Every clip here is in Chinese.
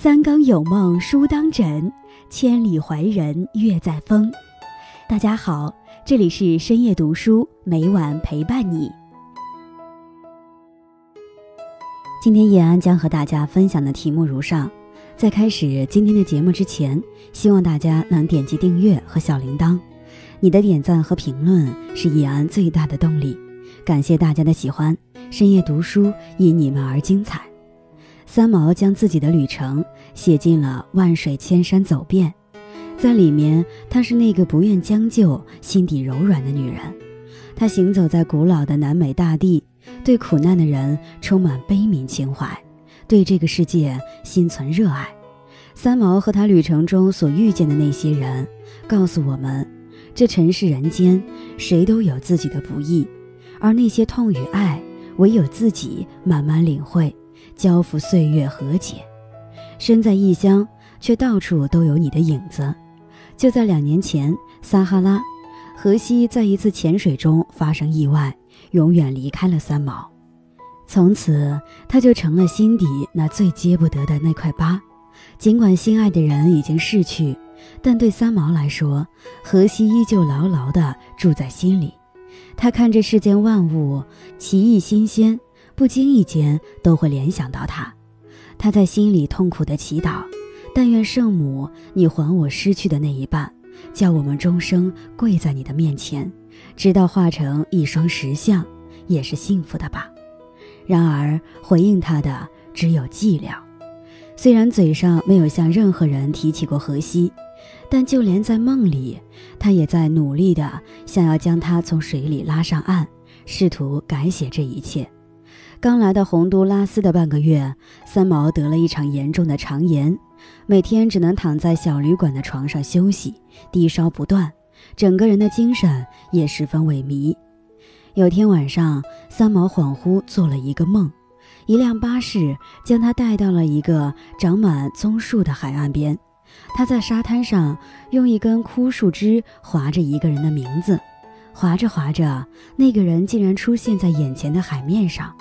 三更有梦书当枕，千里怀人月在风。大家好，这里是深夜读书，每晚陪伴你。今天叶安将和大家分享的题目如上。在开始今天的节目之前，希望大家能点击订阅和小铃铛，你的点赞和评论是叶安最大的动力。感谢大家的喜欢，深夜读书因你们而精彩。三毛将自己的旅程写进了《万水千山走遍》，在里面，她是那个不愿将就、心底柔软的女人。她行走在古老的南美大地，对苦难的人充满悲悯情怀，对这个世界心存热爱。三毛和他旅程中所遇见的那些人，告诉我们，这尘世人间，谁都有自己的不易，而那些痛与爱，唯有自己慢慢领会。交付岁月和解，身在异乡，却到处都有你的影子。就在两年前，撒哈拉，荷西在一次潜水中发生意外，永远离开了三毛。从此，他就成了心底那最揭不得的那块疤。尽管心爱的人已经逝去，但对三毛来说，荷西依旧牢牢地住在心里。他看着世间万物，奇异新鲜。不经意间都会联想到他，他在心里痛苦的祈祷：但愿圣母，你还我失去的那一半，叫我们终生跪在你的面前，直到化成一双石像，也是幸福的吧。然而回应他的只有寂寥。虽然嘴上没有向任何人提起过荷西，但就连在梦里，他也在努力的想要将他从水里拉上岸，试图改写这一切。刚来到洪都拉斯的半个月，三毛得了一场严重的肠炎，每天只能躺在小旅馆的床上休息，低烧不断，整个人的精神也十分萎靡。有天晚上，三毛恍惚做了一个梦，一辆巴士将他带到了一个长满棕树的海岸边，他在沙滩上用一根枯树枝划着一个人的名字，划着划着，那个人竟然出现在眼前的海面上。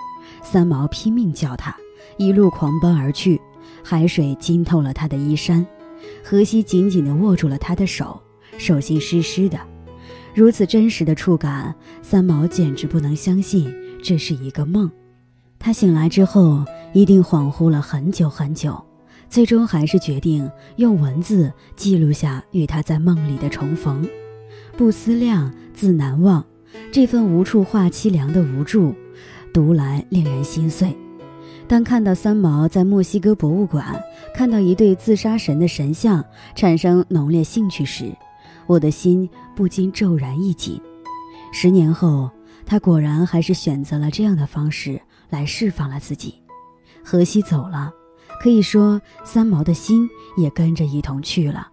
三毛拼命叫他，一路狂奔而去，海水浸透了他的衣衫，荷西紧紧地握住了他的手，手心湿湿的。如此真实的触感，三毛简直不能相信这是一个梦。他醒来之后，一定恍惚了很久很久，最终还是决定用文字记录下与他在梦里的重逢。不思量，自难忘，这份无处话凄凉的无助。读来令人心碎。当看到三毛在墨西哥博物馆看到一对自杀神的神像，产生浓烈兴趣时，我的心不禁骤然一紧。十年后，他果然还是选择了这样的方式来释放了自己。荷西走了，可以说三毛的心也跟着一同去了。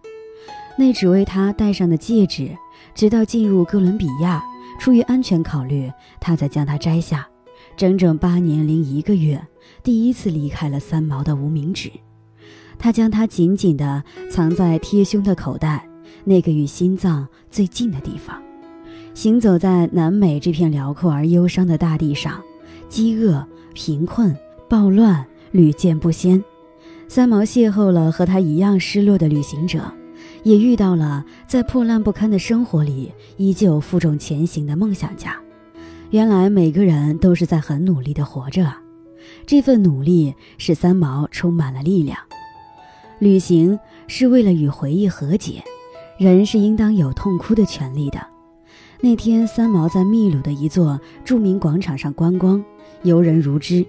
那只为他戴上的戒指，直到进入哥伦比亚，出于安全考虑，他才将它摘下。整整八年零一个月，第一次离开了三毛的无名指，他将它紧紧地藏在贴胸的口袋，那个与心脏最近的地方。行走在南美这片辽阔而忧伤的大地上，饥饿、贫困、暴乱屡见不鲜。三毛邂逅了和他一样失落的旅行者，也遇到了在破烂不堪的生活里依旧负重前行的梦想家。原来每个人都是在很努力的活着！这份努力使三毛充满了力量。旅行是为了与回忆和解，人是应当有痛哭的权利的。那天，三毛在秘鲁的一座著名广场上观光，游人如织，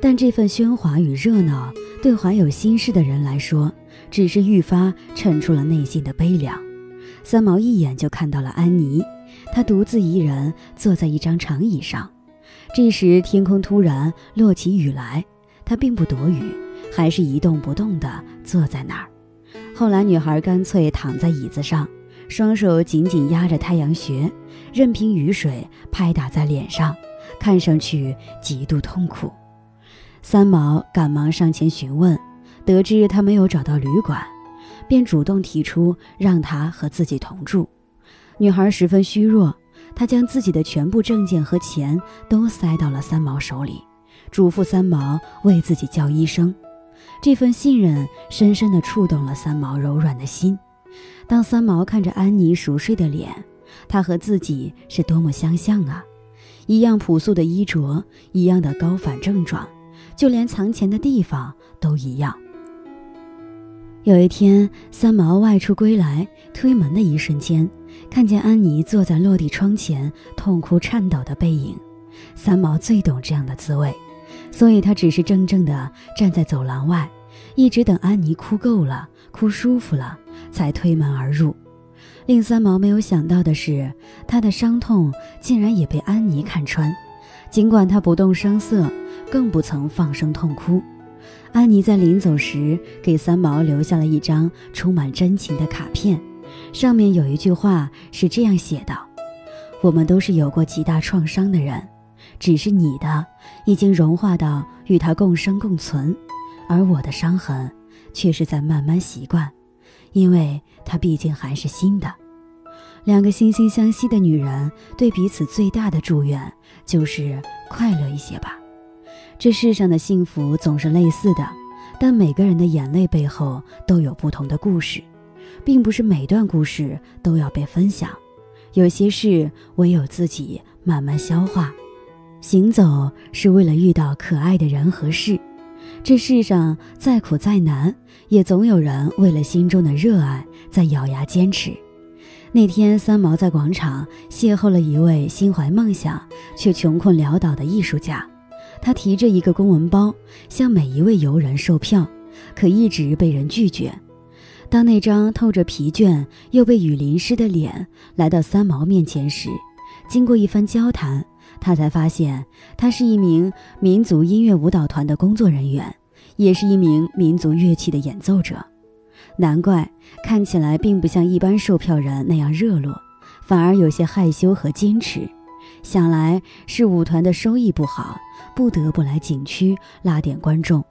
但这份喧哗与热闹对怀有心事的人来说，只是愈发衬出了内心的悲凉。三毛一眼就看到了安妮。他独自一人坐在一张长椅上，这时天空突然落起雨来，他并不躲雨，还是一动不动地坐在那儿。后来女孩干脆躺在椅子上，双手紧紧压着太阳穴，任凭雨水拍打在脸上，看上去极度痛苦。三毛赶忙上前询问，得知他没有找到旅馆，便主动提出让他和自己同住。女孩十分虚弱，她将自己的全部证件和钱都塞到了三毛手里，嘱咐三毛为自己叫医生。这份信任深深地触动了三毛柔软的心。当三毛看着安妮熟睡的脸，她和自己是多么相像啊！一样朴素的衣着，一样的高反症状，就连藏钱的地方都一样。有一天，三毛外出归来，推门的一瞬间，看见安妮坐在落地窗前，痛哭颤抖的背影。三毛最懂这样的滋味，所以他只是怔怔地站在走廊外，一直等安妮哭够了、哭舒服了，才推门而入。令三毛没有想到的是，他的伤痛竟然也被安妮看穿，尽管他不动声色，更不曾放声痛哭。安妮在临走时给三毛留下了一张充满真情的卡片，上面有一句话是这样写的：“我们都是有过极大创伤的人，只是你的已经融化到与他共生共存，而我的伤痕却是在慢慢习惯，因为它毕竟还是新的。”两个惺惺相惜的女人对彼此最大的祝愿就是快乐一些吧。这世上的幸福总是类似的，但每个人的眼泪背后都有不同的故事，并不是每段故事都要被分享。有些事唯有自己慢慢消化。行走是为了遇到可爱的人和事。这世上再苦再难，也总有人为了心中的热爱在咬牙坚持。那天，三毛在广场邂逅了一位心怀梦想却穷困潦倒的艺术家。他提着一个公文包，向每一位游人售票，可一直被人拒绝。当那张透着疲倦又被雨淋湿的脸来到三毛面前时，经过一番交谈，他才发现他是一名民族音乐舞蹈团的工作人员，也是一名民族乐器的演奏者。难怪看起来并不像一般售票人那样热络，反而有些害羞和矜持。想来是舞团的收益不好。不得不来景区拉点观众。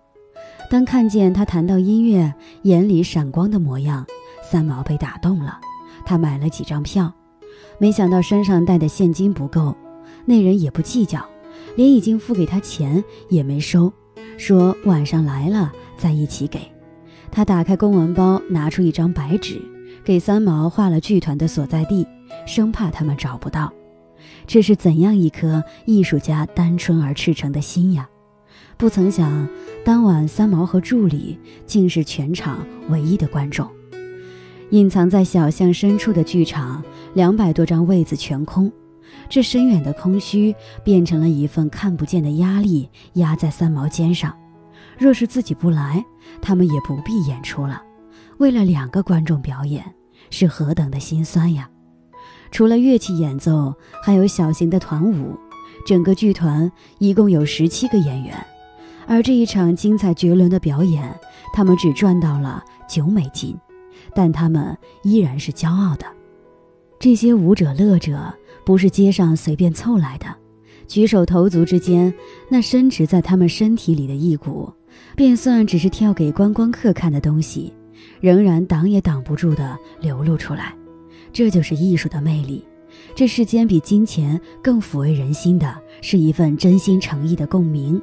当看见他谈到音乐，眼里闪光的模样，三毛被打动了。他买了几张票，没想到身上带的现金不够，那人也不计较，连已经付给他钱也没收，说晚上来了再一起给。他打开公文包，拿出一张白纸，给三毛画了剧团的所在地，生怕他们找不到。这是怎样一颗艺术家单纯而赤诚的心呀！不曾想，当晚三毛和助理竟是全场唯一的观众。隐藏在小巷深处的剧场，两百多张位子全空，这深远的空虚变成了一份看不见的压力，压在三毛肩上。若是自己不来，他们也不必演出了。为了两个观众表演，是何等的心酸呀！除了乐器演奏，还有小型的团舞。整个剧团一共有十七个演员，而这一场精彩绝伦的表演，他们只赚到了九美金，但他们依然是骄傲的。这些舞者乐者不是街上随便凑来的，举手投足之间，那深植在他们身体里的一股，便算只是跳给观光客看的东西，仍然挡也挡不住的流露出来。这就是艺术的魅力。这世间比金钱更抚慰人心的，是一份真心诚意的共鸣。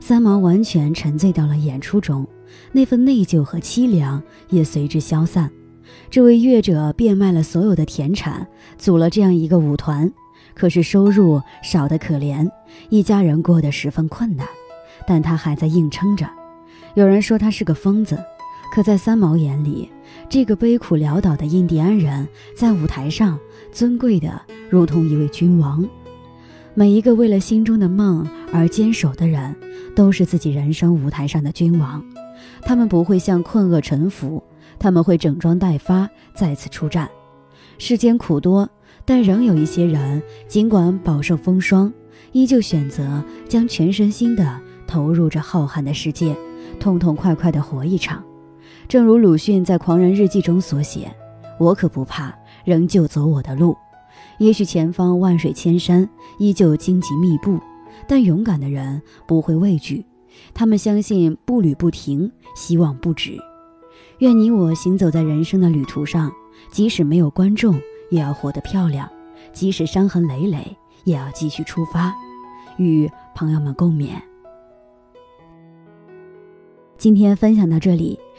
三毛完全沉醉到了演出中，那份内疚和凄凉也随之消散。这位乐者变卖了所有的田产，组了这样一个舞团，可是收入少得可怜，一家人过得十分困难。但他还在硬撑着。有人说他是个疯子，可在三毛眼里。这个悲苦潦倒的印第安人在舞台上尊贵的如同一位君王。每一个为了心中的梦而坚守的人，都是自己人生舞台上的君王。他们不会向困厄臣服，他们会整装待发，再次出战。世间苦多，但仍有一些人，尽管饱受风霜，依旧选择将全身心的投入这浩瀚的世界，痛痛快快的活一场。正如鲁迅在《狂人日记》中所写：“我可不怕，仍旧走我的路。也许前方万水千山，依旧荆棘密布，但勇敢的人不会畏惧。他们相信步履不停，希望不止。愿你我行走在人生的旅途上，即使没有观众，也要活得漂亮；即使伤痕累累，也要继续出发。与朋友们共勉。”今天分享到这里。